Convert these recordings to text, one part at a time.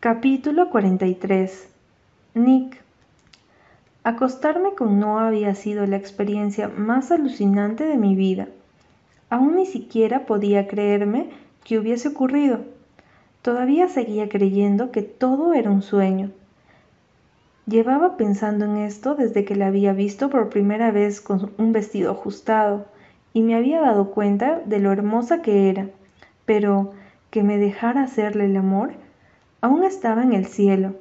Capítulo 43 Nick Acostarme con Noah había sido la experiencia más alucinante de mi vida. Aún ni siquiera podía creerme que hubiese ocurrido. Todavía seguía creyendo que todo era un sueño. Llevaba pensando en esto desde que la había visto por primera vez con un vestido ajustado y me había dado cuenta de lo hermosa que era, pero que me dejara hacerle el amor aún estaba en el cielo.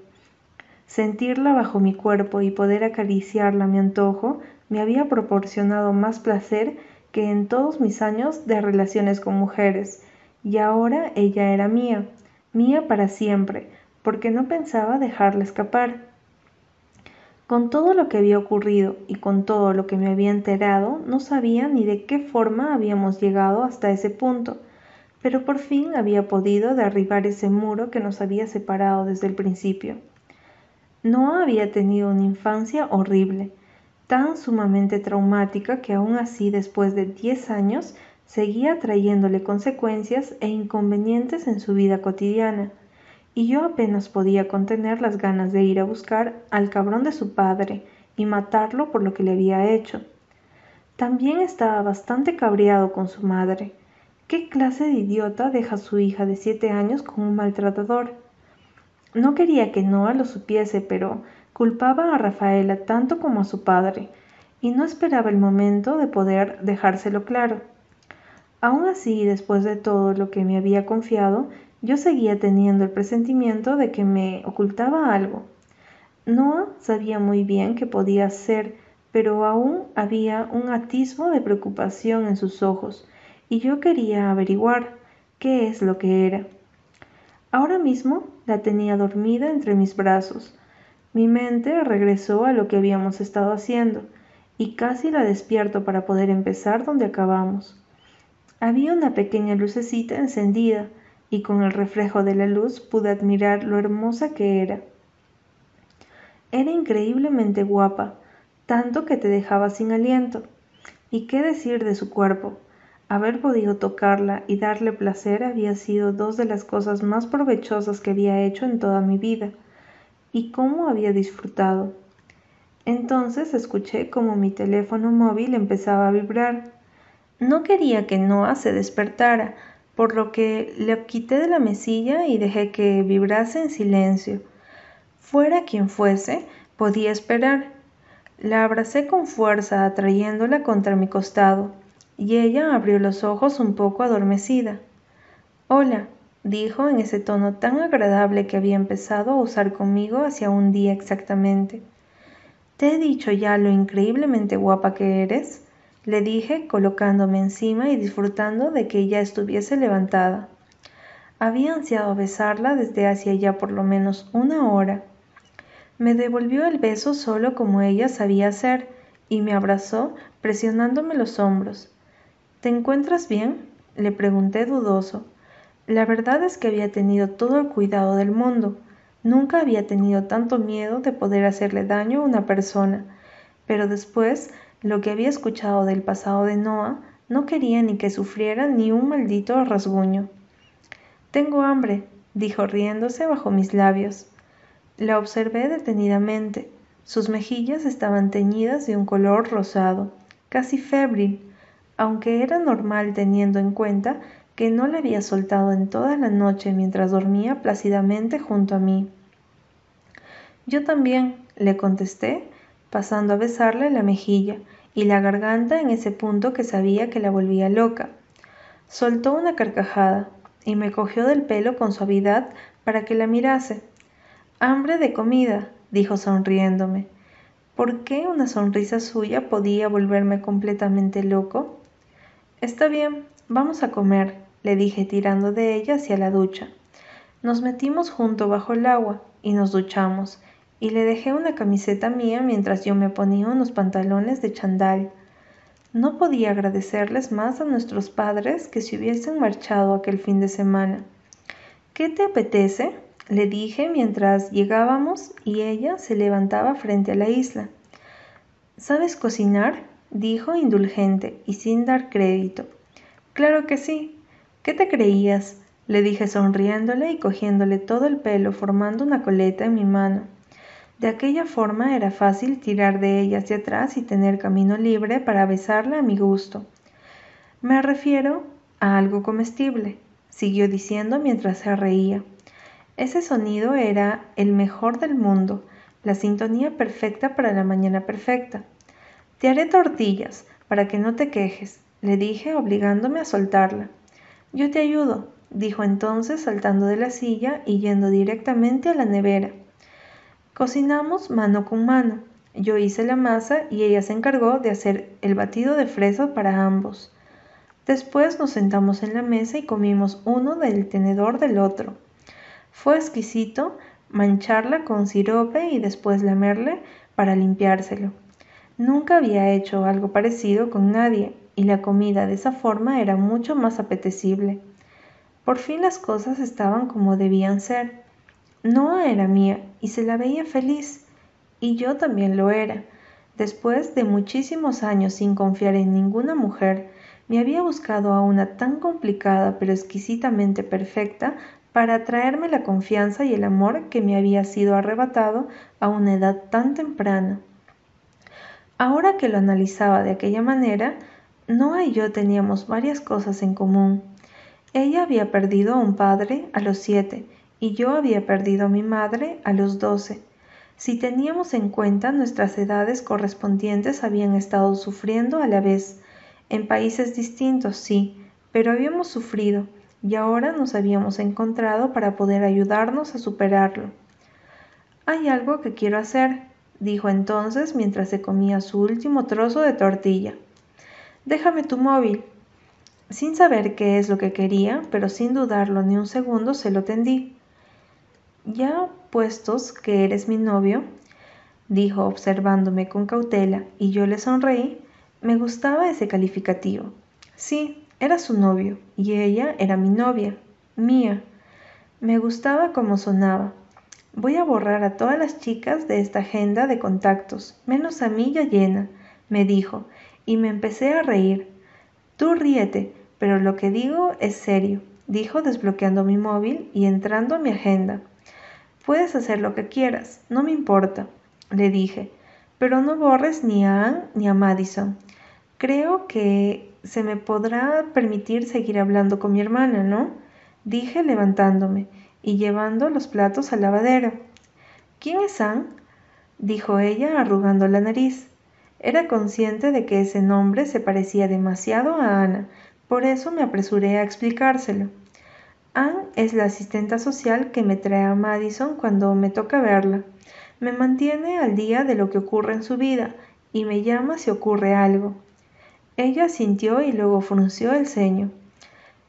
Sentirla bajo mi cuerpo y poder acariciarla a mi antojo me había proporcionado más placer que en todos mis años de relaciones con mujeres, y ahora ella era mía, mía para siempre, porque no pensaba dejarla escapar. Con todo lo que había ocurrido y con todo lo que me había enterado, no sabía ni de qué forma habíamos llegado hasta ese punto, pero por fin había podido derribar ese muro que nos había separado desde el principio. No había tenido una infancia horrible, tan sumamente traumática que aún así después de diez años seguía trayéndole consecuencias e inconvenientes en su vida cotidiana, y yo apenas podía contener las ganas de ir a buscar al cabrón de su padre y matarlo por lo que le había hecho. También estaba bastante cabreado con su madre, ¿Qué clase de idiota deja a su hija de siete años con un maltratador? No quería que Noah lo supiese, pero culpaba a Rafaela tanto como a su padre, y no esperaba el momento de poder dejárselo claro. Aún así, después de todo lo que me había confiado, yo seguía teniendo el presentimiento de que me ocultaba algo. Noah sabía muy bien que podía ser, pero aún había un atisbo de preocupación en sus ojos, y yo quería averiguar qué es lo que era. Ahora mismo la tenía dormida entre mis brazos. Mi mente regresó a lo que habíamos estado haciendo y casi la despierto para poder empezar donde acabamos. Había una pequeña lucecita encendida y con el reflejo de la luz pude admirar lo hermosa que era. Era increíblemente guapa, tanto que te dejaba sin aliento. ¿Y qué decir de su cuerpo? Haber podido tocarla y darle placer había sido dos de las cosas más provechosas que había hecho en toda mi vida. Y cómo había disfrutado. Entonces escuché como mi teléfono móvil empezaba a vibrar. No quería que Noah se despertara, por lo que le quité de la mesilla y dejé que vibrase en silencio. Fuera quien fuese, podía esperar. La abracé con fuerza, atrayéndola contra mi costado y ella abrió los ojos un poco adormecida. Hola, dijo en ese tono tan agradable que había empezado a usar conmigo hacia un día exactamente. ¿Te he dicho ya lo increíblemente guapa que eres? le dije colocándome encima y disfrutando de que ella estuviese levantada. Había ansiado besarla desde hacía ya por lo menos una hora. Me devolvió el beso solo como ella sabía hacer y me abrazó presionándome los hombros. ¿Te encuentras bien? le pregunté dudoso. La verdad es que había tenido todo el cuidado del mundo. Nunca había tenido tanto miedo de poder hacerle daño a una persona. Pero después, lo que había escuchado del pasado de Noah, no quería ni que sufriera ni un maldito rasguño. Tengo hambre, dijo riéndose bajo mis labios. La observé detenidamente. Sus mejillas estaban teñidas de un color rosado, casi febril, aunque era normal teniendo en cuenta que no le había soltado en toda la noche mientras dormía plácidamente junto a mí. Yo también, le contesté, pasando a besarle la mejilla y la garganta en ese punto que sabía que la volvía loca. Soltó una carcajada y me cogió del pelo con suavidad para que la mirase. Hambre de comida, dijo sonriéndome. ¿Por qué una sonrisa suya podía volverme completamente loco? Está bien, vamos a comer, le dije tirando de ella hacia la ducha. Nos metimos junto bajo el agua y nos duchamos, y le dejé una camiseta mía mientras yo me ponía unos pantalones de chandal. No podía agradecerles más a nuestros padres que si hubiesen marchado aquel fin de semana. ¿Qué te apetece? le dije mientras llegábamos y ella se levantaba frente a la isla. ¿Sabes cocinar? Dijo indulgente y sin dar crédito. Claro que sí. ¿Qué te creías? le dije sonriéndole y cogiéndole todo el pelo formando una coleta en mi mano. De aquella forma era fácil tirar de ella hacia atrás y tener camino libre para besarla a mi gusto. Me refiero a algo comestible, siguió diciendo mientras se reía. Ese sonido era el mejor del mundo, la sintonía perfecta para la mañana perfecta. Te haré tortillas, para que no te quejes, le dije obligándome a soltarla. Yo te ayudo, dijo entonces saltando de la silla y yendo directamente a la nevera. Cocinamos mano con mano. Yo hice la masa y ella se encargó de hacer el batido de fresa para ambos. Después nos sentamos en la mesa y comimos uno del tenedor del otro. Fue exquisito mancharla con sirope y después lamerle para limpiárselo. Nunca había hecho algo parecido con nadie y la comida de esa forma era mucho más apetecible. Por fin las cosas estaban como debían ser. Noah era mía y se la veía feliz, y yo también lo era. Después de muchísimos años sin confiar en ninguna mujer, me había buscado a una tan complicada pero exquisitamente perfecta para atraerme la confianza y el amor que me había sido arrebatado a una edad tan temprana. Ahora que lo analizaba de aquella manera, Noah y yo teníamos varias cosas en común. Ella había perdido a un padre a los siete y yo había perdido a mi madre a los doce. Si teníamos en cuenta nuestras edades correspondientes habían estado sufriendo a la vez, en países distintos, sí, pero habíamos sufrido y ahora nos habíamos encontrado para poder ayudarnos a superarlo. Hay algo que quiero hacer, dijo entonces mientras se comía su último trozo de tortilla. Déjame tu móvil, sin saber qué es lo que quería, pero sin dudarlo ni un segundo, se lo tendí. Ya puestos que eres mi novio, dijo observándome con cautela, y yo le sonreí, me gustaba ese calificativo. Sí, era su novio, y ella era mi novia, mía. Me gustaba cómo sonaba. Voy a borrar a todas las chicas de esta agenda de contactos, menos a mí ya llena, me dijo, y me empecé a reír. Tú ríete, pero lo que digo es serio, dijo desbloqueando mi móvil y entrando a mi agenda. Puedes hacer lo que quieras, no me importa, le dije, pero no borres ni a Anne ni a Madison. Creo que se me podrá permitir seguir hablando con mi hermana, ¿no? dije levantándome y llevando los platos al lavadero. ¿Quién es Anne? dijo ella arrugando la nariz. Era consciente de que ese nombre se parecía demasiado a Ana, por eso me apresuré a explicárselo. Anne es la asistenta social que me trae a Madison cuando me toca verla. Me mantiene al día de lo que ocurre en su vida y me llama si ocurre algo. Ella sintió y luego frunció el ceño.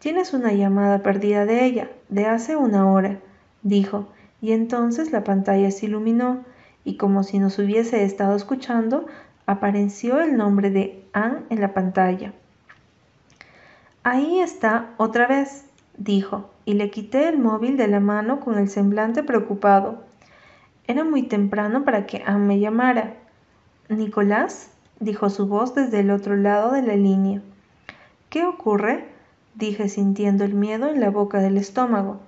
Tienes una llamada perdida de ella, de hace una hora, dijo, y entonces la pantalla se iluminó, y como si nos hubiese estado escuchando, apareció el nombre de Anne en la pantalla. Ahí está otra vez, dijo, y le quité el móvil de la mano con el semblante preocupado. Era muy temprano para que Anne me llamara. Nicolás, dijo su voz desde el otro lado de la línea. ¿Qué ocurre? Dije sintiendo el miedo en la boca del estómago.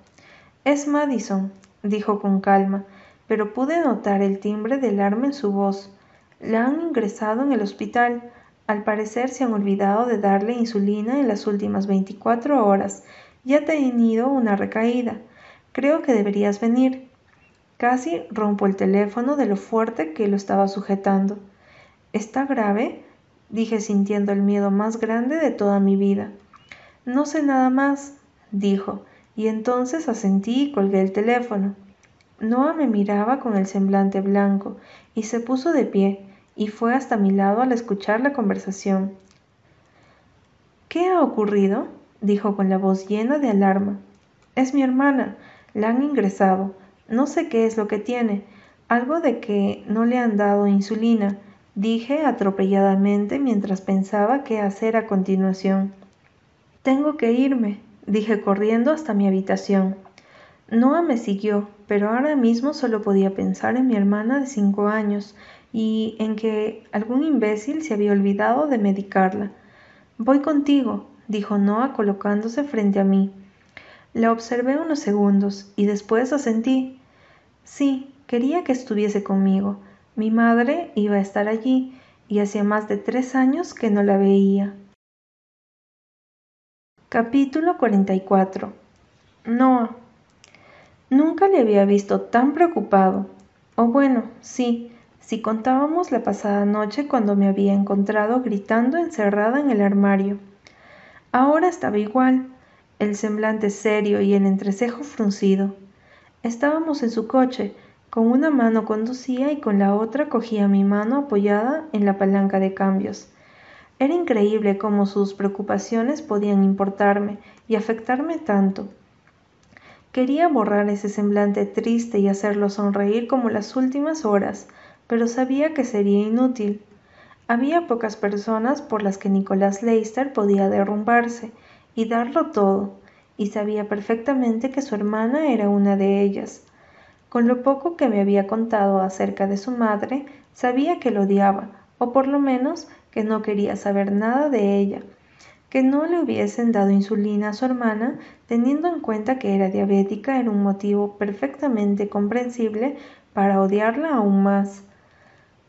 Es Madison, dijo con calma, pero pude notar el timbre del arma en su voz. La han ingresado en el hospital. Al parecer se han olvidado de darle insulina en las últimas 24 horas y ha tenido una recaída. Creo que deberías venir. Casi rompo el teléfono de lo fuerte que lo estaba sujetando. ¿Está grave? dije sintiendo el miedo más grande de toda mi vida. No sé nada más, dijo, y entonces asentí y colgué el teléfono. Noah me miraba con el semblante blanco y se puso de pie, y fue hasta mi lado al escuchar la conversación. ¿Qué ha ocurrido? dijo con la voz llena de alarma. Es mi hermana. La han ingresado. No sé qué es lo que tiene. Algo de que no le han dado insulina, dije atropelladamente mientras pensaba qué hacer a continuación. Tengo que irme, dije corriendo hasta mi habitación. Noah me siguió, pero ahora mismo solo podía pensar en mi hermana de cinco años y en que algún imbécil se había olvidado de medicarla. Voy contigo, dijo Noah colocándose frente a mí. La observé unos segundos y después asentí. Sí, quería que estuviese conmigo. Mi madre iba a estar allí y hacía más de tres años que no la veía. Capítulo 44 Noah. Nunca le había visto tan preocupado. O bueno, sí, si contábamos la pasada noche cuando me había encontrado gritando encerrada en el armario. Ahora estaba igual, el semblante serio y el entrecejo fruncido. Estábamos en su coche, con una mano conducía y con la otra cogía mi mano apoyada en la palanca de cambios. Era increíble cómo sus preocupaciones podían importarme y afectarme tanto. Quería borrar ese semblante triste y hacerlo sonreír como las últimas horas, pero sabía que sería inútil. Había pocas personas por las que Nicolás Leister podía derrumbarse y darlo todo, y sabía perfectamente que su hermana era una de ellas. Con lo poco que me había contado acerca de su madre, sabía que lo odiaba, o por lo menos que no quería saber nada de ella, que no le hubiesen dado insulina a su hermana, teniendo en cuenta que era diabética, era un motivo perfectamente comprensible para odiarla aún más.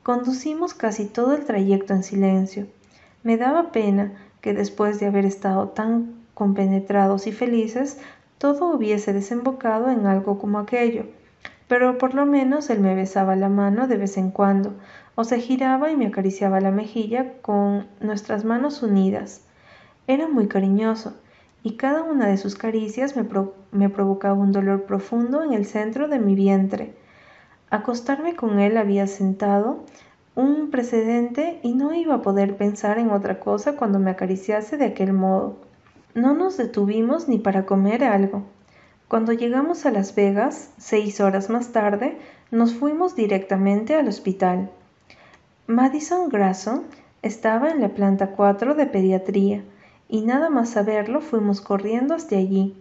Conducimos casi todo el trayecto en silencio. Me daba pena que después de haber estado tan compenetrados y felices, todo hubiese desembocado en algo como aquello. Pero por lo menos él me besaba la mano de vez en cuando, o se giraba y me acariciaba la mejilla con nuestras manos unidas. Era muy cariñoso, y cada una de sus caricias me, provocaba un dolor profundo en el centro de mi vientre. Acostarme con él había sentado un precedente y no iba a poder pensar en otra cosa cuando me acariciase de aquel modo. No nos detuvimos ni para comer algo. Cuando llegamos a Las Vegas, seis horas más tarde, nos fuimos directamente al hospital. Madison Grasso estaba en la planta 4 de pediatría y nada más saberlo fuimos corriendo hasta allí.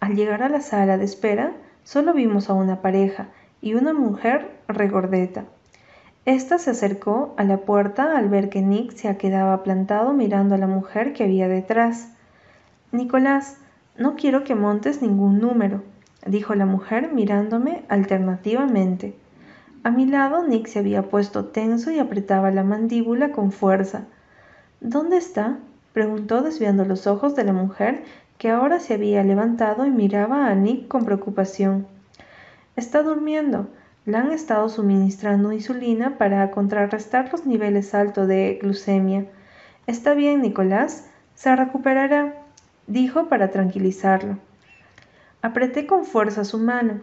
Al llegar a la sala de espera, solo vimos a una pareja, y una mujer regordeta. Esta se acercó a la puerta al ver que Nick se quedaba plantado mirando a la mujer que había detrás. Nicolás, no quiero que montes ningún número, dijo la mujer mirándome alternativamente. A mi lado Nick se había puesto tenso y apretaba la mandíbula con fuerza. ¿Dónde está? preguntó desviando los ojos de la mujer que ahora se había levantado y miraba a Nick con preocupación. Está durmiendo. Le han estado suministrando insulina para contrarrestar los niveles altos de glucemia. Está bien, Nicolás. Se recuperará, dijo para tranquilizarlo. Apreté con fuerza su mano.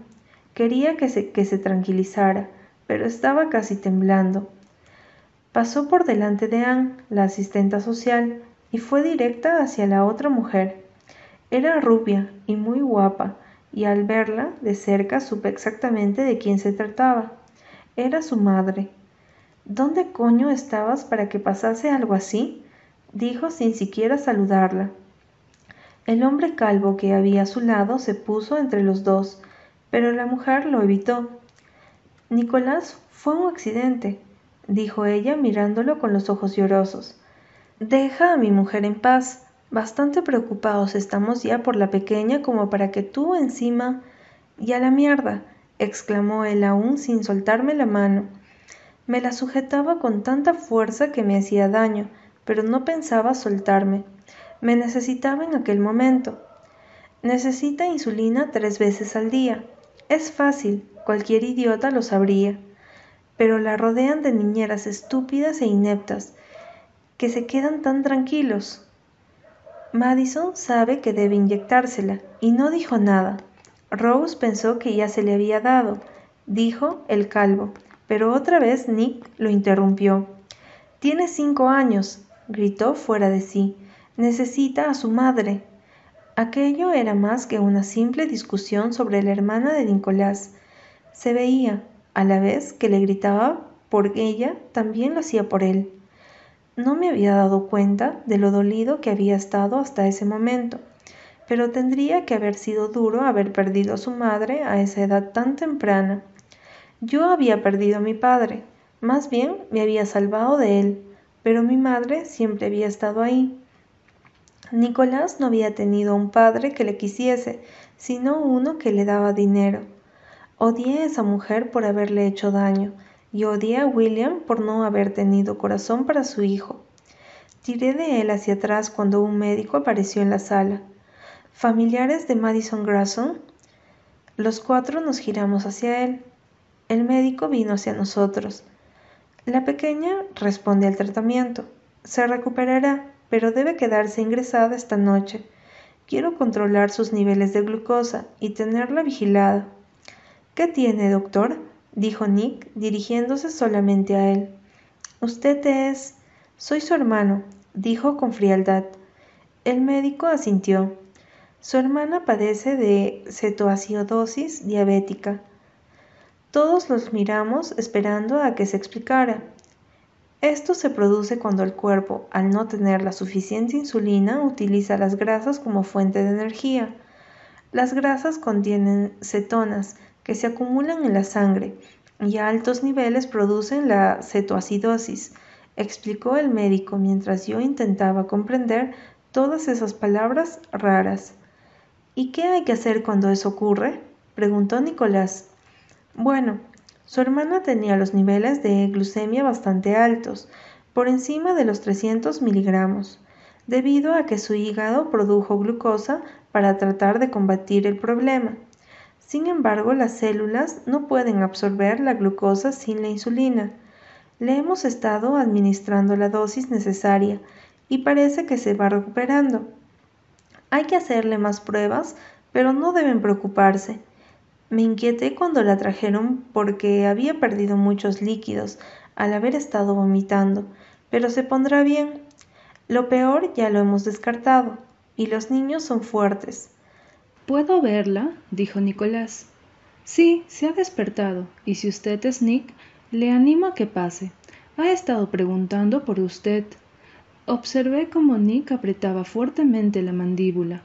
Quería que se, que se tranquilizara, pero estaba casi temblando. Pasó por delante de Anne, la asistenta social, y fue directa hacia la otra mujer. Era rubia y muy guapa, y al verla de cerca supe exactamente de quién se trataba. Era su madre. ¿Dónde coño estabas para que pasase algo así? dijo sin siquiera saludarla. El hombre calvo que había a su lado se puso entre los dos, pero la mujer lo evitó. Nicolás fue un accidente, dijo ella mirándolo con los ojos llorosos. Deja a mi mujer en paz. Bastante preocupados estamos ya por la pequeña como para que tú encima... Y a la mierda, exclamó él aún sin soltarme la mano. Me la sujetaba con tanta fuerza que me hacía daño, pero no pensaba soltarme. Me necesitaba en aquel momento. Necesita insulina tres veces al día. Es fácil, cualquier idiota lo sabría. Pero la rodean de niñeras estúpidas e ineptas, que se quedan tan tranquilos, Madison sabe que debe inyectársela y no dijo nada. Rose pensó que ya se le había dado, dijo el calvo, pero otra vez Nick lo interrumpió. Tiene cinco años, gritó fuera de sí. Necesita a su madre. Aquello era más que una simple discusión sobre la hermana de Nicolás. Se veía, a la vez que le gritaba por ella, también lo hacía por él. No me había dado cuenta de lo dolido que había estado hasta ese momento, pero tendría que haber sido duro haber perdido a su madre a esa edad tan temprana. Yo había perdido a mi padre, más bien me había salvado de él, pero mi madre siempre había estado ahí. Nicolás no había tenido un padre que le quisiese, sino uno que le daba dinero. Odié a esa mujer por haberle hecho daño, y odié a William por no haber tenido corazón para su hijo. Tiré de él hacia atrás cuando un médico apareció en la sala. ¿Familiares de Madison Grayson? Los cuatro nos giramos hacia él. El médico vino hacia nosotros. La pequeña responde al tratamiento. Se recuperará, pero debe quedarse ingresada esta noche. Quiero controlar sus niveles de glucosa y tenerla vigilada. ¿Qué tiene, doctor? dijo Nick, dirigiéndose solamente a él. Usted es. Soy su hermano, dijo con frialdad. El médico asintió. Su hermana padece de cetoacidosis diabética. Todos los miramos esperando a que se explicara. Esto se produce cuando el cuerpo, al no tener la suficiente insulina, utiliza las grasas como fuente de energía. Las grasas contienen cetonas que se acumulan en la sangre y a altos niveles producen la cetoacidosis, explicó el médico mientras yo intentaba comprender todas esas palabras raras. ¿Y qué hay que hacer cuando eso ocurre? preguntó Nicolás. Bueno, su hermana tenía los niveles de glucemia bastante altos, por encima de los 300 miligramos, debido a que su hígado produjo glucosa para tratar de combatir el problema. Sin embargo, las células no pueden absorber la glucosa sin la insulina. Le hemos estado administrando la dosis necesaria y parece que se va recuperando. Hay que hacerle más pruebas, pero no deben preocuparse. Me inquieté cuando la trajeron porque había perdido muchos líquidos al haber estado vomitando, pero se pondrá bien. Lo peor ya lo hemos descartado, y los niños son fuertes. ¿Puedo verla? dijo Nicolás. Sí, se ha despertado, y si usted es Nick, le animo a que pase. Ha estado preguntando por usted. Observé cómo Nick apretaba fuertemente la mandíbula.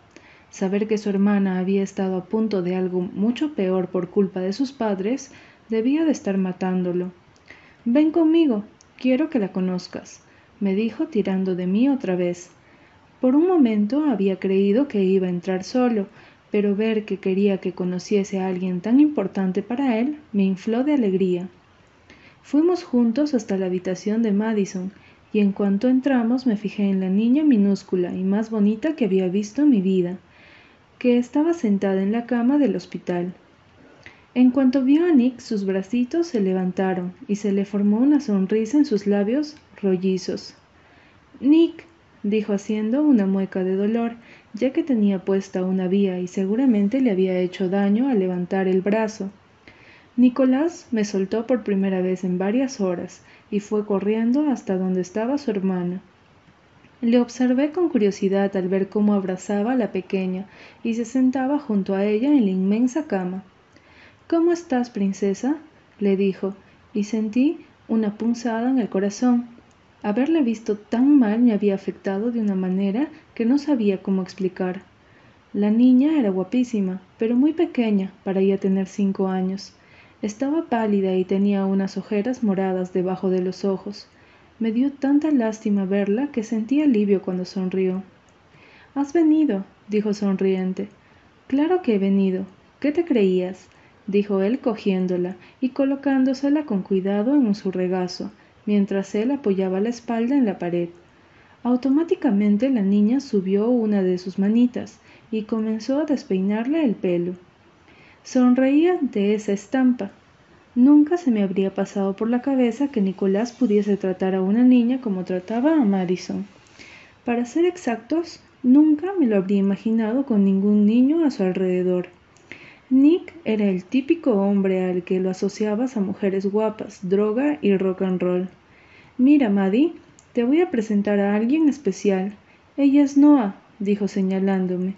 Saber que su hermana había estado a punto de algo mucho peor por culpa de sus padres debía de estar matándolo. Ven conmigo, quiero que la conozcas, me dijo tirando de mí otra vez. Por un momento había creído que iba a entrar solo, pero ver que quería que conociese a alguien tan importante para él me infló de alegría. Fuimos juntos hasta la habitación de Madison, y en cuanto entramos me fijé en la niña minúscula y más bonita que había visto en mi vida que estaba sentada en la cama del hospital. En cuanto vio a Nick, sus bracitos se levantaron y se le formó una sonrisa en sus labios rollizos. Nick, dijo haciendo una mueca de dolor, ya que tenía puesta una vía y seguramente le había hecho daño al levantar el brazo. Nicolás me soltó por primera vez en varias horas y fue corriendo hasta donde estaba su hermana. Le observé con curiosidad al ver cómo abrazaba a la pequeña y se sentaba junto a ella en la inmensa cama. ¿Cómo estás, princesa? le dijo, y sentí una punzada en el corazón. Haberle visto tan mal me había afectado de una manera que no sabía cómo explicar. La niña era guapísima, pero muy pequeña para ya tener cinco años. Estaba pálida y tenía unas ojeras moradas debajo de los ojos. Me dio tanta lástima verla que sentí alivio cuando sonrió. Has venido, dijo sonriente. Claro que he venido. ¿Qué te creías? dijo él cogiéndola y colocándosela con cuidado en su regazo, mientras él apoyaba la espalda en la pared. Automáticamente la niña subió una de sus manitas y comenzó a despeinarle el pelo. Sonreía ante esa estampa, Nunca se me habría pasado por la cabeza que Nicolás pudiese tratar a una niña como trataba a Madison. Para ser exactos, nunca me lo habría imaginado con ningún niño a su alrededor. Nick era el típico hombre al que lo asociabas a mujeres guapas, droga y rock and roll. Mira, Maddie, te voy a presentar a alguien especial. Ella es Noah, dijo señalándome.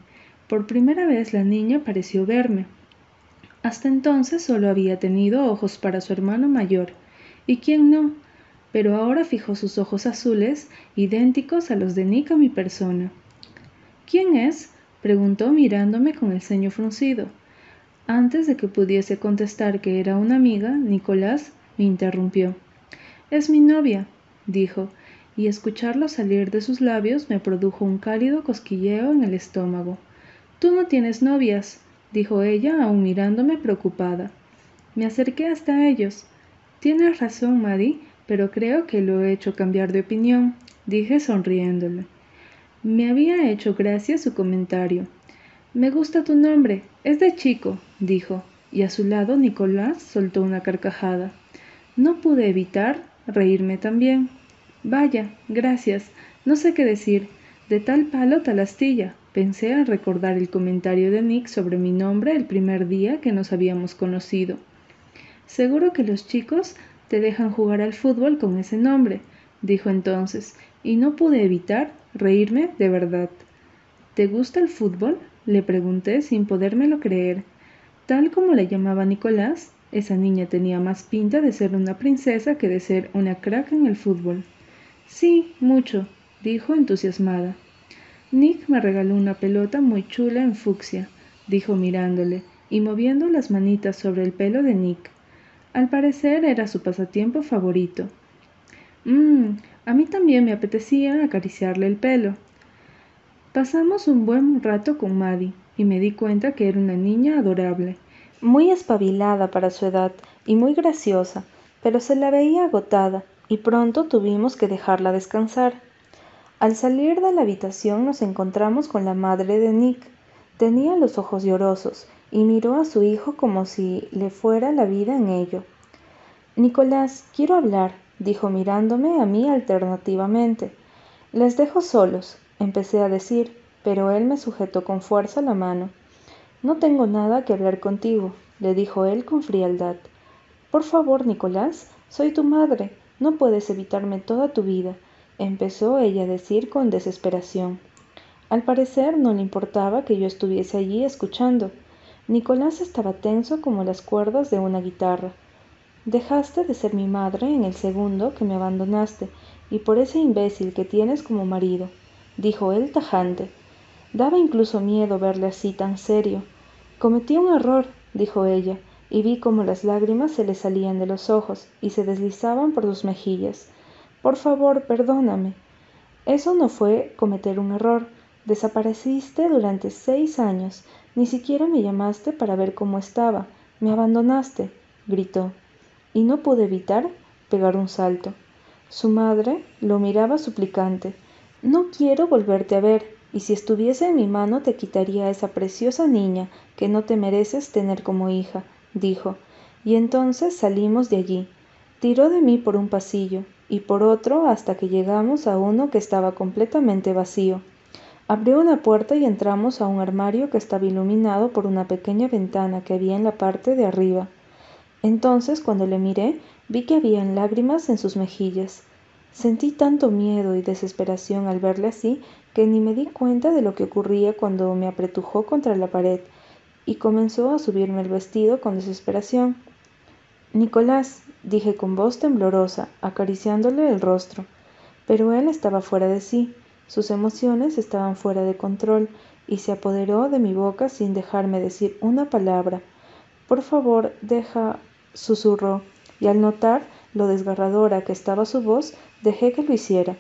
Por primera vez la niña pareció verme. Hasta entonces solo había tenido ojos para su hermano mayor, y quién no, pero ahora fijó sus ojos azules, idénticos a los de Nick a mi persona. ¿Quién es? preguntó mirándome con el ceño fruncido. Antes de que pudiese contestar que era una amiga, Nicolás me interrumpió. Es mi novia, dijo, y escucharlo salir de sus labios me produjo un cálido cosquilleo en el estómago. Tú no tienes novias, dijo ella, aún mirándome preocupada. Me acerqué hasta ellos. Tienes razón, Maddie, pero creo que lo he hecho cambiar de opinión, dije sonriéndole. Me había hecho gracia su comentario. Me gusta tu nombre, es de chico, dijo, y a su lado Nicolás soltó una carcajada. No pude evitar reírme también. Vaya, gracias, no sé qué decir. De tal palo tal astilla. Pensé al recordar el comentario de Nick sobre mi nombre el primer día que nos habíamos conocido. Seguro que los chicos te dejan jugar al fútbol con ese nombre, dijo entonces, y no pude evitar reírme de verdad. ¿Te gusta el fútbol? Le pregunté sin podérmelo creer. Tal como la llamaba Nicolás, esa niña tenía más pinta de ser una princesa que de ser una crack en el fútbol. Sí, mucho, dijo entusiasmada. Nick me regaló una pelota muy chula en fucsia, dijo mirándole y moviendo las manitas sobre el pelo de Nick. Al parecer era su pasatiempo favorito. Mmm, a mí también me apetecía acariciarle el pelo. Pasamos un buen rato con Maddie y me di cuenta que era una niña adorable, muy espabilada para su edad y muy graciosa, pero se la veía agotada y pronto tuvimos que dejarla descansar. Al salir de la habitación nos encontramos con la madre de Nick. Tenía los ojos llorosos y miró a su hijo como si le fuera la vida en ello. Nicolás, quiero hablar, dijo mirándome a mí alternativamente. Les dejo solos, empecé a decir, pero él me sujetó con fuerza la mano. No tengo nada que hablar contigo, le dijo él con frialdad. Por favor, Nicolás, soy tu madre, no puedes evitarme toda tu vida, empezó ella a decir con desesperación. Al parecer no le importaba que yo estuviese allí escuchando. Nicolás estaba tenso como las cuerdas de una guitarra. Dejaste de ser mi madre en el segundo que me abandonaste, y por ese imbécil que tienes como marido, dijo él tajante. Daba incluso miedo verle así tan serio. Cometí un error, dijo ella, y vi cómo las lágrimas se le salían de los ojos y se deslizaban por sus mejillas. Por favor, perdóname. Eso no fue cometer un error. Desapareciste durante seis años ni siquiera me llamaste para ver cómo estaba. Me abandonaste, gritó, y no pude evitar pegar un salto. Su madre lo miraba suplicante. No quiero volverte a ver, y si estuviese en mi mano te quitaría a esa preciosa niña que no te mereces tener como hija, dijo. Y entonces salimos de allí. Tiró de mí por un pasillo y por otro hasta que llegamos a uno que estaba completamente vacío. Abrió una puerta y entramos a un armario que estaba iluminado por una pequeña ventana que había en la parte de arriba. Entonces, cuando le miré, vi que habían lágrimas en sus mejillas. Sentí tanto miedo y desesperación al verle así que ni me di cuenta de lo que ocurría cuando me apretujó contra la pared y comenzó a subirme el vestido con desesperación. Nicolás, dije con voz temblorosa, acariciándole el rostro, pero él estaba fuera de sí. Sus emociones estaban fuera de control y se apoderó de mi boca sin dejarme decir una palabra. Por favor, deja, susurró, y al notar lo desgarradora que estaba su voz, dejé que lo hiciera.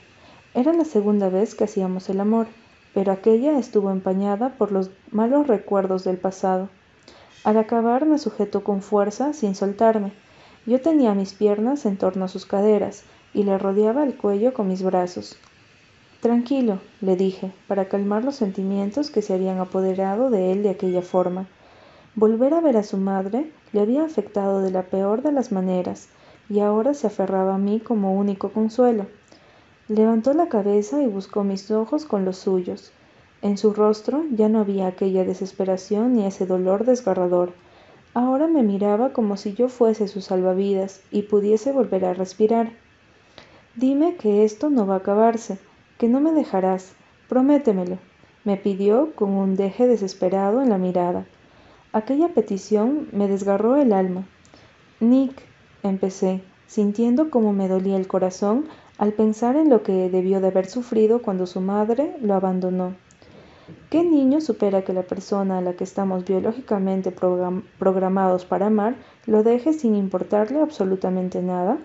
Era la segunda vez que hacíamos el amor, pero aquella estuvo empañada por los malos recuerdos del pasado. Al acabar me sujetó con fuerza sin soltarme. Yo tenía mis piernas en torno a sus caderas y le rodeaba el cuello con mis brazos. Tranquilo, le dije, para calmar los sentimientos que se habían apoderado de él de aquella forma. Volver a ver a su madre le había afectado de la peor de las maneras, y ahora se aferraba a mí como único consuelo. Levantó la cabeza y buscó mis ojos con los suyos. En su rostro ya no había aquella desesperación ni ese dolor desgarrador. Ahora me miraba como si yo fuese su salvavidas y pudiese volver a respirar. Dime que esto no va a acabarse, que no me dejarás, prométemelo, me pidió con un deje desesperado en la mirada. Aquella petición me desgarró el alma. Nick, empecé, sintiendo cómo me dolía el corazón al pensar en lo que debió de haber sufrido cuando su madre lo abandonó. ¿Qué niño supera que la persona a la que estamos biológicamente programados para amar lo deje sin importarle absolutamente nada?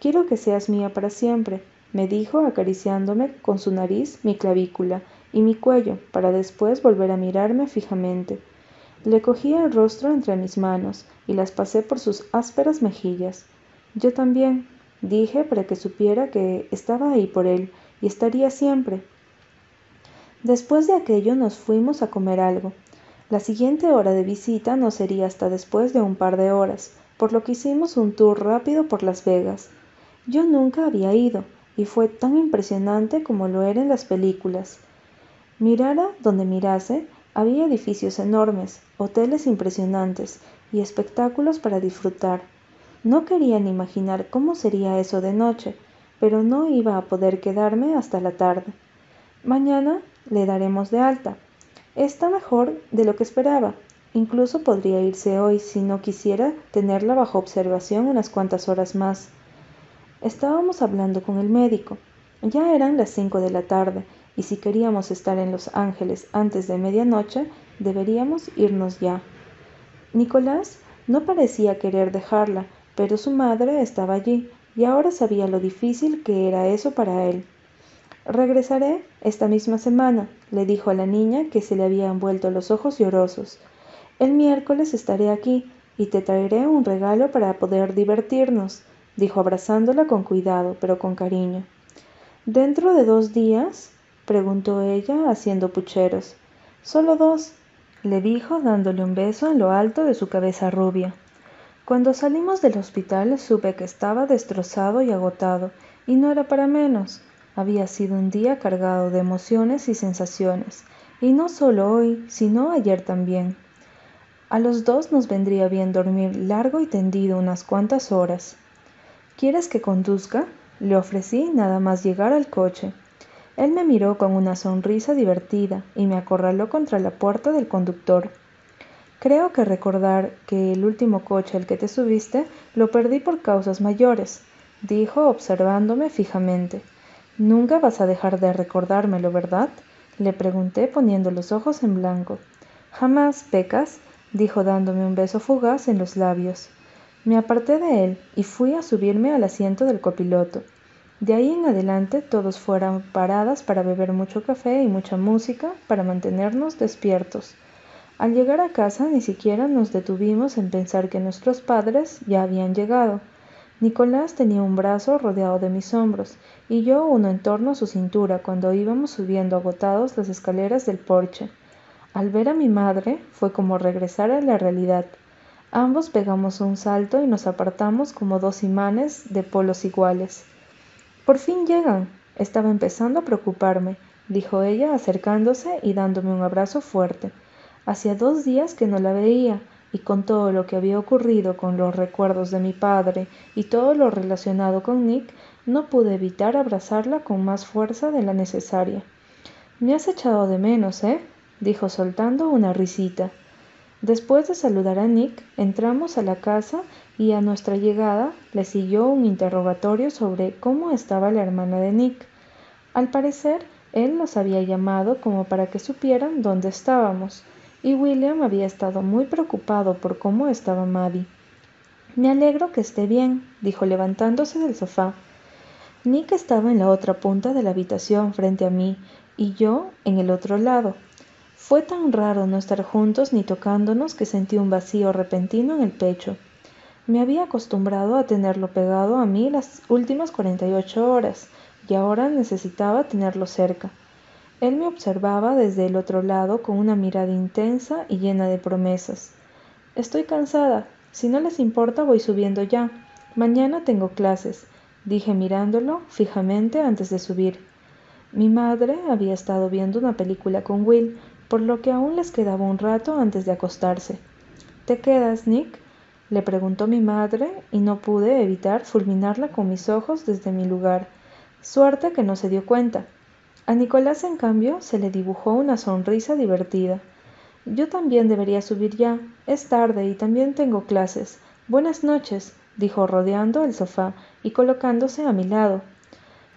Quiero que seas mía para siempre, me dijo acariciándome con su nariz mi clavícula y mi cuello, para después volver a mirarme fijamente. Le cogí el rostro entre mis manos y las pasé por sus ásperas mejillas. Yo también, dije para que supiera que estaba ahí por él y estaría siempre. Después de aquello nos fuimos a comer algo. La siguiente hora de visita no sería hasta después de un par de horas, por lo que hicimos un tour rápido por Las Vegas. Yo nunca había ido, y fue tan impresionante como lo era en las películas. Mirara donde mirase, había edificios enormes, hoteles impresionantes y espectáculos para disfrutar. No quería ni imaginar cómo sería eso de noche, pero no iba a poder quedarme hasta la tarde. Mañana le daremos de alta. Está mejor de lo que esperaba. Incluso podría irse hoy si no quisiera tenerla bajo observación unas cuantas horas más. Estábamos hablando con el médico. Ya eran las cinco de la tarde, y si queríamos estar en Los Ángeles antes de medianoche, deberíamos irnos ya. Nicolás no parecía querer dejarla, pero su madre estaba allí, y ahora sabía lo difícil que era eso para él. Regresaré esta misma semana, le dijo a la niña que se le habían vuelto los ojos llorosos. El miércoles estaré aquí y te traeré un regalo para poder divertirnos dijo abrazándola con cuidado, pero con cariño. ¿Dentro de dos días? Preguntó ella, haciendo pucheros. Solo dos, le dijo dándole un beso en lo alto de su cabeza rubia. Cuando salimos del hospital supe que estaba destrozado y agotado, y no era para menos. Había sido un día cargado de emociones y sensaciones, y no solo hoy, sino ayer también. A los dos nos vendría bien dormir largo y tendido unas cuantas horas. ¿Quieres que conduzca? Le ofrecí nada más llegar al coche. Él me miró con una sonrisa divertida y me acorraló contra la puerta del conductor. Creo que recordar que el último coche al que te subiste lo perdí por causas mayores, dijo observándome fijamente. Nunca vas a dejar de recordármelo, ¿verdad? le pregunté poniendo los ojos en blanco. Jamás, Pecas, dijo dándome un beso fugaz en los labios. Me aparté de él y fui a subirme al asiento del copiloto. De ahí en adelante todos fueron paradas para beber mucho café y mucha música para mantenernos despiertos. Al llegar a casa ni siquiera nos detuvimos en pensar que nuestros padres ya habían llegado. Nicolás tenía un brazo rodeado de mis hombros y yo uno en torno a su cintura cuando íbamos subiendo agotados las escaleras del porche. Al ver a mi madre fue como regresar a la realidad. Ambos pegamos un salto y nos apartamos como dos imanes de polos iguales. Por fin llegan. Estaba empezando a preocuparme, dijo ella acercándose y dándome un abrazo fuerte. Hacía dos días que no la veía, y con todo lo que había ocurrido con los recuerdos de mi padre y todo lo relacionado con Nick, no pude evitar abrazarla con más fuerza de la necesaria. Me has echado de menos, ¿eh? dijo soltando una risita. Después de saludar a Nick, entramos a la casa y a nuestra llegada le siguió un interrogatorio sobre cómo estaba la hermana de Nick. Al parecer, él nos había llamado como para que supieran dónde estábamos, y William había estado muy preocupado por cómo estaba Maddie. Me alegro que esté bien, dijo levantándose del sofá. Nick estaba en la otra punta de la habitación frente a mí y yo en el otro lado. Fue tan raro no estar juntos ni tocándonos que sentí un vacío repentino en el pecho. Me había acostumbrado a tenerlo pegado a mí las últimas 48 horas y ahora necesitaba tenerlo cerca. Él me observaba desde el otro lado con una mirada intensa y llena de promesas. Estoy cansada. Si no les importa voy subiendo ya. Mañana tengo clases, dije mirándolo fijamente antes de subir. Mi madre había estado viendo una película con Will por lo que aún les quedaba un rato antes de acostarse. ¿Te quedas, Nick? Le preguntó mi madre y no pude evitar fulminarla con mis ojos desde mi lugar. Suerte que no se dio cuenta. A Nicolás, en cambio, se le dibujó una sonrisa divertida. Yo también debería subir ya. Es tarde y también tengo clases. Buenas noches, dijo rodeando el sofá y colocándose a mi lado.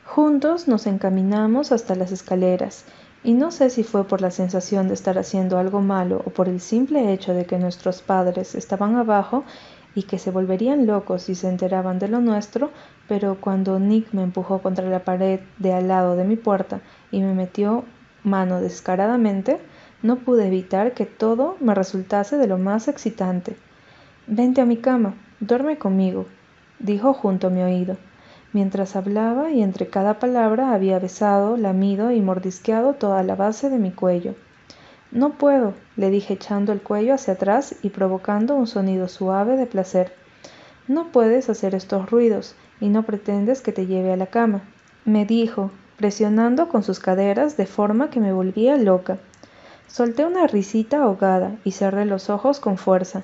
Juntos nos encaminamos hasta las escaleras y no sé si fue por la sensación de estar haciendo algo malo o por el simple hecho de que nuestros padres estaban abajo, y que se volverían locos si se enteraban de lo nuestro, pero cuando Nick me empujó contra la pared de al lado de mi puerta y me metió mano descaradamente, no pude evitar que todo me resultase de lo más excitante. Vente a mi cama, duerme conmigo, dijo junto a mi oído, mientras hablaba y entre cada palabra había besado, lamido y mordisqueado toda la base de mi cuello. No puedo, le dije echando el cuello hacia atrás y provocando un sonido suave de placer. No puedes hacer estos ruidos y no pretendes que te lleve a la cama, me dijo, presionando con sus caderas de forma que me volvía loca. Solté una risita ahogada y cerré los ojos con fuerza.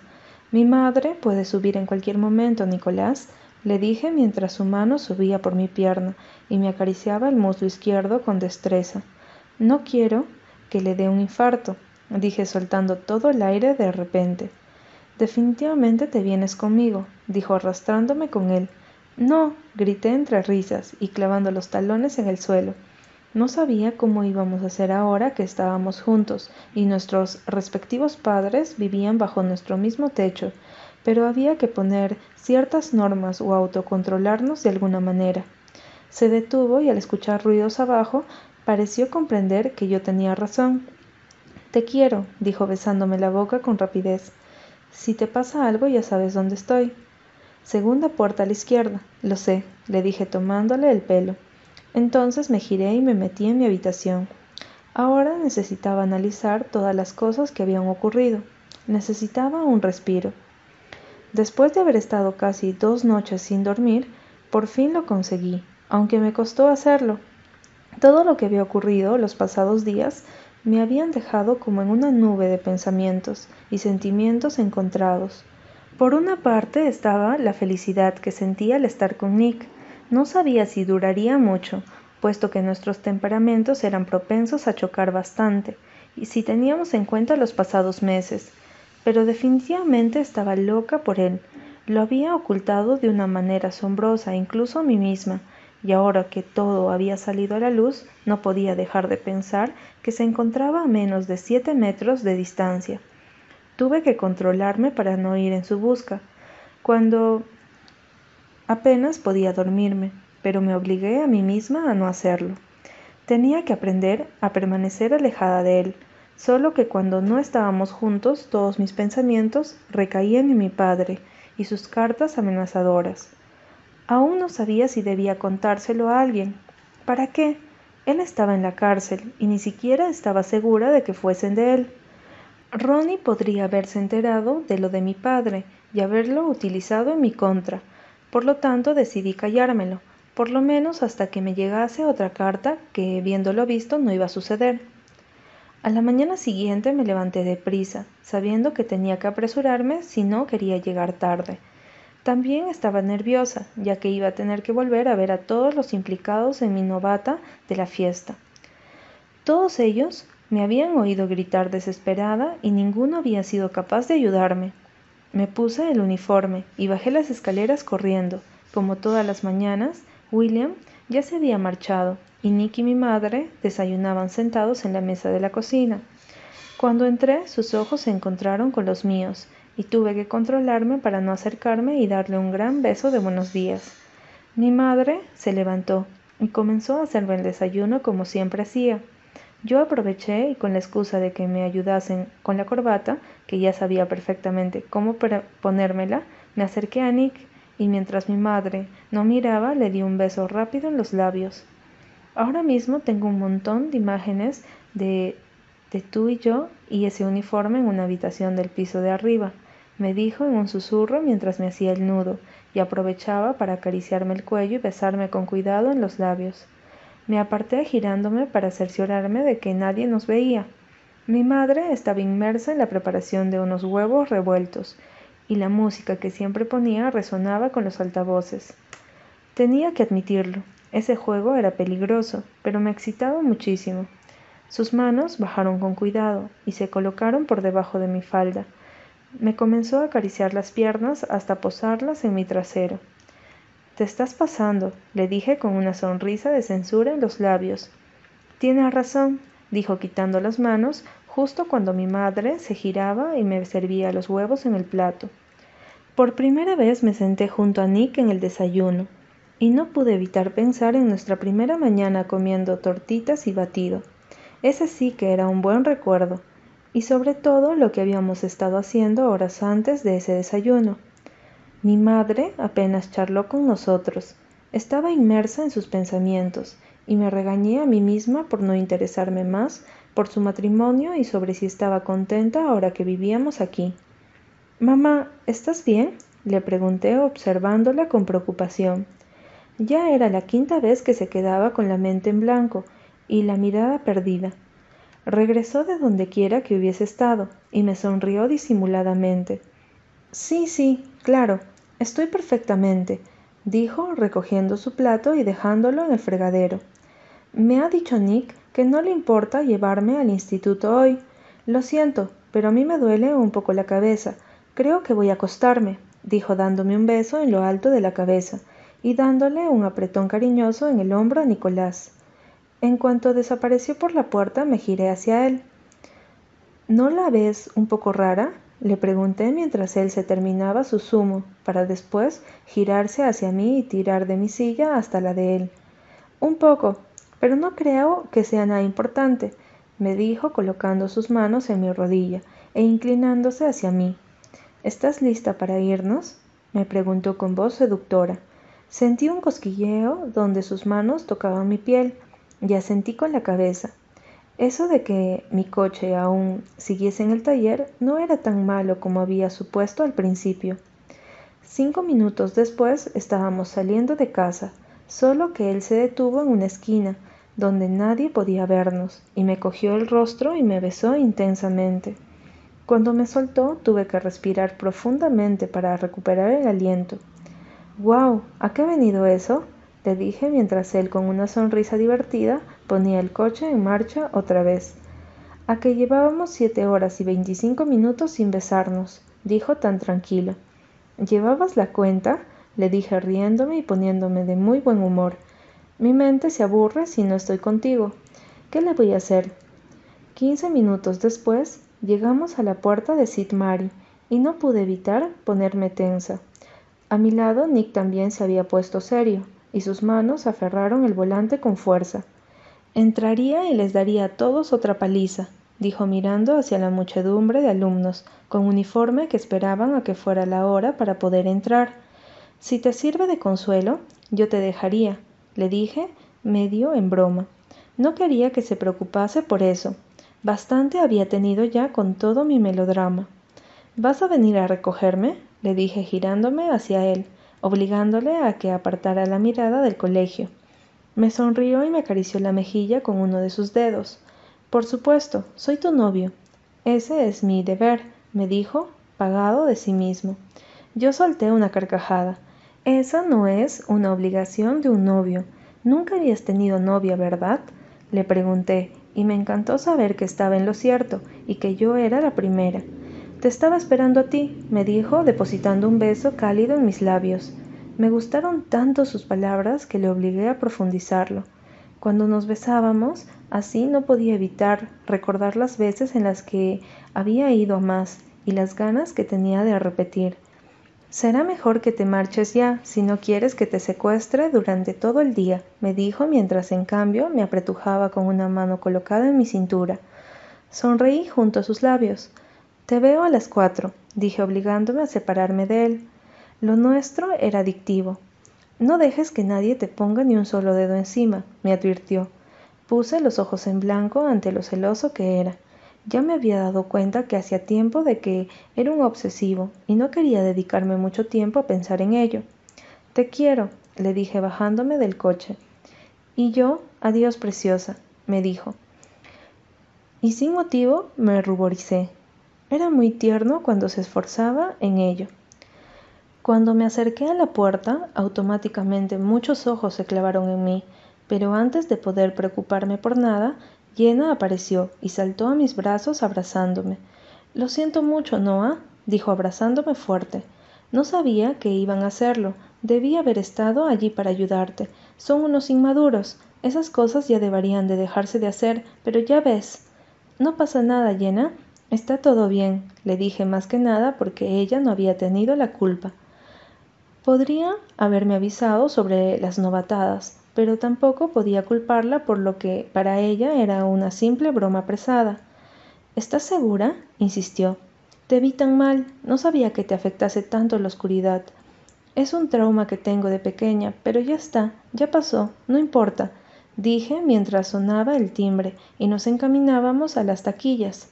Mi madre puede subir en cualquier momento, Nicolás, le dije mientras su mano subía por mi pierna y me acariciaba el muslo izquierdo con destreza. No quiero que le dé un infarto, dije soltando todo el aire de repente. Definitivamente te vienes conmigo, dijo arrastrándome con él. No, grité entre risas y clavando los talones en el suelo. No sabía cómo íbamos a hacer ahora que estábamos juntos y nuestros respectivos padres vivían bajo nuestro mismo techo, pero había que poner ciertas normas o autocontrolarnos de alguna manera. Se detuvo y al escuchar ruidos abajo pareció comprender que yo tenía razón. Te quiero, dijo besándome la boca con rapidez. Si te pasa algo ya sabes dónde estoy. Segunda puerta a la izquierda. Lo sé, le dije tomándole el pelo. Entonces me giré y me metí en mi habitación. Ahora necesitaba analizar todas las cosas que habían ocurrido. Necesitaba un respiro. Después de haber estado casi dos noches sin dormir, por fin lo conseguí, aunque me costó hacerlo. Todo lo que había ocurrido los pasados días me habían dejado como en una nube de pensamientos y sentimientos encontrados. Por una parte estaba la felicidad que sentía al estar con Nick, no sabía si duraría mucho, puesto que nuestros temperamentos eran propensos a chocar bastante, y si teníamos en cuenta los pasados meses, pero definitivamente estaba loca por él. Lo había ocultado de una manera asombrosa incluso a mí misma, y ahora que todo había salido a la luz, no podía dejar de pensar que se encontraba a menos de siete metros de distancia. Tuve que controlarme para no ir en su busca. Cuando Apenas podía dormirme, pero me obligué a mí misma a no hacerlo. Tenía que aprender a permanecer alejada de él, solo que cuando no estábamos juntos todos mis pensamientos recaían en mi padre y sus cartas amenazadoras. Aún no sabía si debía contárselo a alguien. ¿Para qué? Él estaba en la cárcel y ni siquiera estaba segura de que fuesen de él. Ronnie podría haberse enterado de lo de mi padre y haberlo utilizado en mi contra, por lo tanto decidí callármelo, por lo menos hasta que me llegase otra carta que, viéndolo visto, no iba a suceder. A la mañana siguiente me levanté deprisa, sabiendo que tenía que apresurarme si no quería llegar tarde. También estaba nerviosa, ya que iba a tener que volver a ver a todos los implicados en mi novata de la fiesta. Todos ellos me habían oído gritar desesperada y ninguno había sido capaz de ayudarme. Me puse el uniforme y bajé las escaleras corriendo. Como todas las mañanas, William ya se había marchado y Nick y mi madre desayunaban sentados en la mesa de la cocina. Cuando entré, sus ojos se encontraron con los míos y tuve que controlarme para no acercarme y darle un gran beso de buenos días. Mi madre se levantó y comenzó a hacerme el desayuno como siempre hacía. Yo aproveché y con la excusa de que me ayudasen con la corbata, que ya sabía perfectamente cómo ponérmela, me acerqué a Nick y mientras mi madre no miraba le di un beso rápido en los labios. Ahora mismo tengo un montón de imágenes de, de tú y yo y ese uniforme en una habitación del piso de arriba, me dijo en un susurro mientras me hacía el nudo y aprovechaba para acariciarme el cuello y besarme con cuidado en los labios. Me aparté girándome para cerciorarme de que nadie nos veía. Mi madre estaba inmersa en la preparación de unos huevos revueltos, y la música que siempre ponía resonaba con los altavoces. Tenía que admitirlo, ese juego era peligroso, pero me excitaba muchísimo. Sus manos bajaron con cuidado y se colocaron por debajo de mi falda. Me comenzó a acariciar las piernas hasta posarlas en mi trasero. Te estás pasando, le dije con una sonrisa de censura en los labios. Tienes razón, dijo quitando las manos justo cuando mi madre se giraba y me servía los huevos en el plato. Por primera vez me senté junto a Nick en el desayuno y no pude evitar pensar en nuestra primera mañana comiendo tortitas y batido. Ese sí que era un buen recuerdo, y sobre todo lo que habíamos estado haciendo horas antes de ese desayuno. Mi madre apenas charló con nosotros, estaba inmersa en sus pensamientos, y me regañé a mí misma por no interesarme más por su matrimonio y sobre si estaba contenta ahora que vivíamos aquí. Mamá, ¿estás bien? le pregunté observándola con preocupación. Ya era la quinta vez que se quedaba con la mente en blanco y la mirada perdida. Regresó de donde quiera que hubiese estado y me sonrió disimuladamente. Sí, sí, claro, estoy perfectamente, dijo recogiendo su plato y dejándolo en el fregadero. Me ha dicho Nick que no le importa llevarme al instituto hoy. Lo siento, pero a mí me duele un poco la cabeza. Creo que voy a acostarme, dijo dándome un beso en lo alto de la cabeza y dándole un apretón cariñoso en el hombro a Nicolás. En cuanto desapareció por la puerta me giré hacia él. ¿No la ves un poco rara? le pregunté mientras él se terminaba su zumo, para después girarse hacia mí y tirar de mi silla hasta la de él. Un poco, pero no creo que sea nada importante, me dijo colocando sus manos en mi rodilla e inclinándose hacia mí. ¿Estás lista para irnos? me preguntó con voz seductora. Sentí un cosquilleo donde sus manos tocaban mi piel y asentí con la cabeza. Eso de que mi coche aún siguiese en el taller no era tan malo como había supuesto al principio. Cinco minutos después estábamos saliendo de casa, solo que él se detuvo en una esquina, donde nadie podía vernos, y me cogió el rostro y me besó intensamente. Cuando me soltó tuve que respirar profundamente para recuperar el aliento. ¡Guau! ¿A qué ha venido eso? le dije mientras él con una sonrisa divertida ponía el coche en marcha otra vez. A que llevábamos siete horas y veinticinco minutos sin besarnos, dijo tan tranquilo. ¿Llevabas la cuenta? le dije riéndome y poniéndome de muy buen humor. Mi mente se aburre si no estoy contigo. ¿Qué le voy a hacer? Quince minutos después llegamos a la puerta de Sid Mary y no pude evitar ponerme tensa. A mi lado Nick también se había puesto serio, y sus manos aferraron el volante con fuerza. Entraría y les daría a todos otra paliza, dijo mirando hacia la muchedumbre de alumnos, con uniforme que esperaban a que fuera la hora para poder entrar. Si te sirve de consuelo, yo te dejaría, le dije, medio en broma. No quería que se preocupase por eso. Bastante había tenido ya con todo mi melodrama. ¿Vas a venir a recogerme? le dije girándome hacia él, obligándole a que apartara la mirada del colegio. Me sonrió y me acarició la mejilla con uno de sus dedos. Por supuesto, soy tu novio. Ese es mi deber, me dijo, pagado de sí mismo. Yo solté una carcajada. Esa no es una obligación de un novio. Nunca habías tenido novia, ¿verdad? Le pregunté, y me encantó saber que estaba en lo cierto y que yo era la primera. Te estaba esperando a ti, me dijo, depositando un beso cálido en mis labios. Me gustaron tanto sus palabras que le obligué a profundizarlo. Cuando nos besábamos, así no podía evitar recordar las veces en las que había ido más y las ganas que tenía de repetir. Será mejor que te marches ya, si no quieres que te secuestre durante todo el día, me dijo mientras en cambio me apretujaba con una mano colocada en mi cintura. Sonreí junto a sus labios. Te veo a las cuatro, dije obligándome a separarme de él. Lo nuestro era adictivo. No dejes que nadie te ponga ni un solo dedo encima, me advirtió. Puse los ojos en blanco ante lo celoso que era. Ya me había dado cuenta que hacía tiempo de que era un obsesivo y no quería dedicarme mucho tiempo a pensar en ello. Te quiero, le dije bajándome del coche. Y yo, adiós preciosa, me dijo. Y sin motivo me ruboricé. Era muy tierno cuando se esforzaba en ello. Cuando me acerqué a la puerta, automáticamente muchos ojos se clavaron en mí, pero antes de poder preocuparme por nada, Jenna apareció y saltó a mis brazos abrazándome. Lo siento mucho, Noah, dijo abrazándome fuerte. No sabía que iban a hacerlo. Debí haber estado allí para ayudarte. Son unos inmaduros. Esas cosas ya deberían de dejarse de hacer, pero ya ves. No pasa nada, Jenna. Está todo bien, le dije más que nada porque ella no había tenido la culpa. Podría haberme avisado sobre las novatadas, pero tampoco podía culparla por lo que para ella era una simple broma apresada. ¿Estás segura? insistió. Te vi tan mal, no sabía que te afectase tanto la oscuridad. Es un trauma que tengo de pequeña, pero ya está, ya pasó, no importa, dije mientras sonaba el timbre y nos encaminábamos a las taquillas.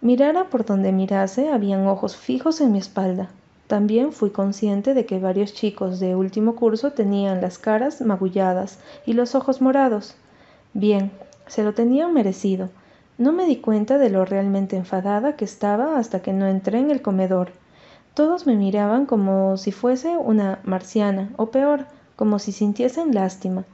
Mirara por donde mirase, habían ojos fijos en mi espalda. También fui consciente de que varios chicos de último curso tenían las caras magulladas y los ojos morados. Bien, se lo tenían merecido. No me di cuenta de lo realmente enfadada que estaba hasta que no entré en el comedor. Todos me miraban como si fuese una marciana, o peor, como si sintiesen lástima.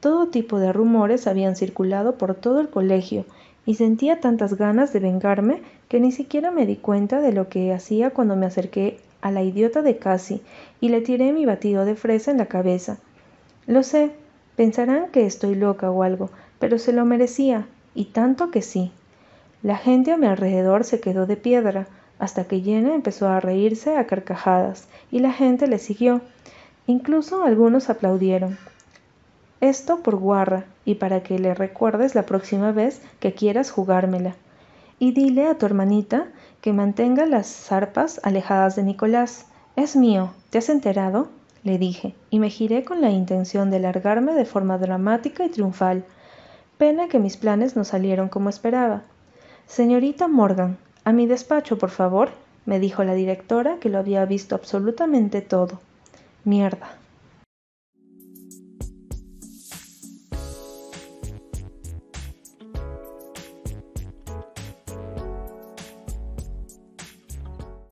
Todo tipo de rumores habían circulado por todo el colegio, y sentía tantas ganas de vengarme que ni siquiera me di cuenta de lo que hacía cuando me acerqué a la idiota de Casi y le tiré mi batido de fresa en la cabeza. Lo sé, pensarán que estoy loca o algo, pero se lo merecía, y tanto que sí. La gente a mi alrededor se quedó de piedra, hasta que Jenna empezó a reírse a carcajadas, y la gente le siguió. Incluso algunos aplaudieron. Esto por guarra, y para que le recuerdes la próxima vez que quieras jugármela. Y dile a tu hermanita que mantenga las zarpas alejadas de Nicolás. Es mío, ¿te has enterado? le dije, y me giré con la intención de largarme de forma dramática y triunfal. Pena que mis planes no salieron como esperaba. Señorita Morgan, a mi despacho, por favor, me dijo la directora que lo había visto absolutamente todo. Mierda.